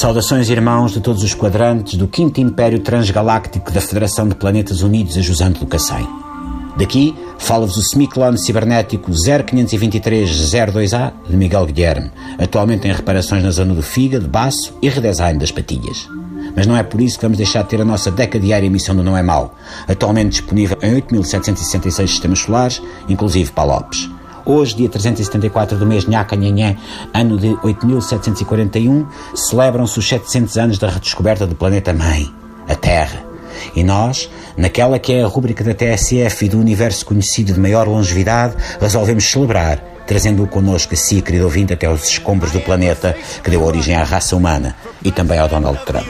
Saudações, irmãos de todos os quadrantes do Quinto Império Transgaláctico da Federação de Planetas Unidos a Jusante do Cacém. Daqui fala-vos o semiclone cibernético 0523-02A de Miguel Guilherme, atualmente em reparações na zona do fígado, baço e redesign das patilhas. Mas não é por isso que vamos deixar de ter a nossa DECA diária emissão do Não é Mal, atualmente disponível em 8.766 sistemas solares, inclusive para Lopes. Hoje, dia 374 do mês Nhaca Nhanhé, ano de 8741, celebram-se os 700 anos da redescoberta do planeta Mãe, a Terra. E nós, naquela que é a rúbrica da TSF e do universo conhecido de maior longevidade, resolvemos celebrar, trazendo-o connosco a si, querido ouvinte, até aos escombros do planeta que deu origem à raça humana e também ao Donald Trump.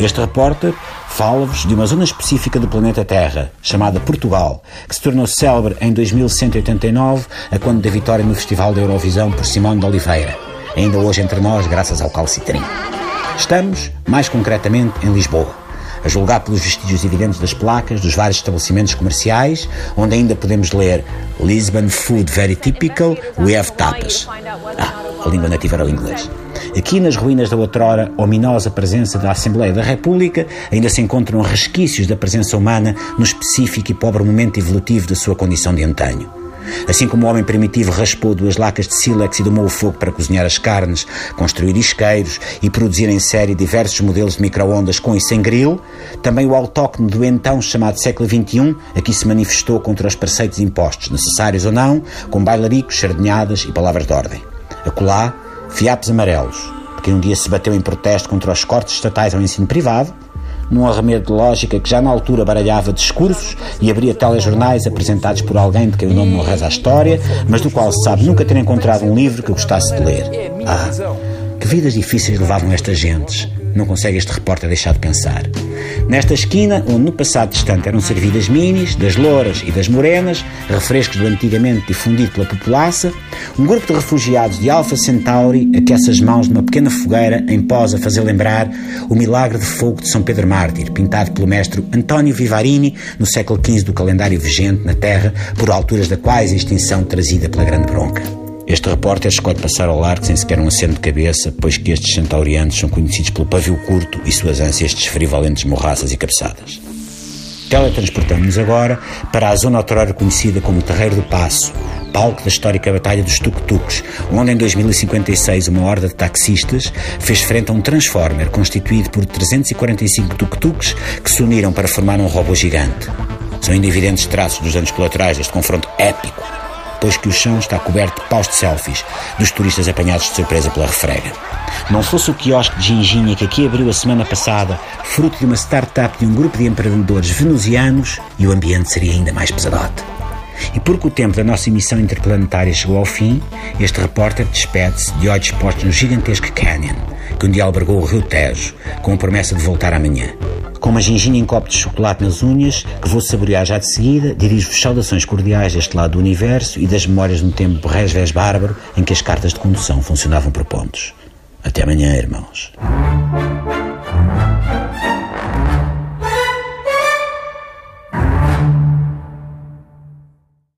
Este repórter fala-vos de uma zona específica do planeta Terra, chamada Portugal, que se tornou célebre em 2189, a quando da vitória no Festival da Eurovisão por Simone de Oliveira, ainda hoje entre nós graças ao calcitrim. Estamos, mais concretamente, em Lisboa, a julgar pelos vestígios evidentes das placas dos vários estabelecimentos comerciais, onde ainda podemos ler Lisbon Food Very Typical, We Have Tapas. Ah, a língua nativa era o inglês. Aqui nas ruínas da outrora ominosa presença da Assembleia da República ainda se encontram resquícios da presença humana no específico e pobre momento evolutivo da sua condição de antanho. Assim como o homem primitivo raspou duas lacas de sílex e domou o fogo para cozinhar as carnes, construir isqueiros e produzir em série diversos modelos de microondas com e sem grill, também o autóctone do então chamado século XXI aqui se manifestou contra os preceitos impostos, necessários ou não, com bailaricos, sardinhadas e palavras de ordem. Acolá, fiapos amarelos, porque um dia se bateu em protesto contra os cortes estatais ao ensino privado, num arremedo de lógica que já na altura baralhava discursos e abria telejornais apresentados por alguém de quem o nome não reza a história, mas do qual se sabe nunca ter encontrado um livro que gostasse de ler. Ah, que vidas difíceis levavam estas gentes não consegue este repórter deixar de pensar. Nesta esquina, onde no passado distante eram servidas minis, das louras e das morenas, refrescos do antigamente difundido pela populaça, um grupo de refugiados de Alpha Centauri aquece as mãos numa pequena fogueira em pós a fazer lembrar o milagre de fogo de São Pedro Mártir, pintado pelo mestre António Vivarini no século XV do calendário vigente na Terra, por alturas da quase extinção trazida pela Grande Bronca. Este repórter escolhe passar ao largo sem sequer um aceno de cabeça, pois que estes centaurianos são conhecidos pelo pavio curto e suas ânsias de frivolentes morraças e cabeçadas. Teletransportamos-nos agora para a zona outrora conhecida como Terreiro do Passo, palco da histórica Batalha dos Tuk-Tuks, onde em 2056 uma horda de taxistas fez frente a um Transformer constituído por 345 tuk-tuks que se uniram para formar um robô gigante. São ainda evidentes traços dos danos colaterais deste confronto épico pois que o chão está coberto de paus de selfies dos turistas apanhados de surpresa pela refrega. Não fosse o quiosque de ginginha que aqui abriu a semana passada, fruto de uma startup de um grupo de empreendedores venusianos, e o ambiente seria ainda mais pesadote. E porque o tempo da nossa emissão interplanetária chegou ao fim, este repórter despede-se de olhos postos no gigantesco canyon, que um dia albergou o rio Tejo, com a promessa de voltar amanhã. Com uma ginginha em copo de chocolate nas unhas, que vou saborear já de seguida, dirijo-vos saudações cordiais deste lado do universo e das memórias de um tempo resvés bárbaro em que as cartas de condução funcionavam por pontos. Até amanhã, irmãos.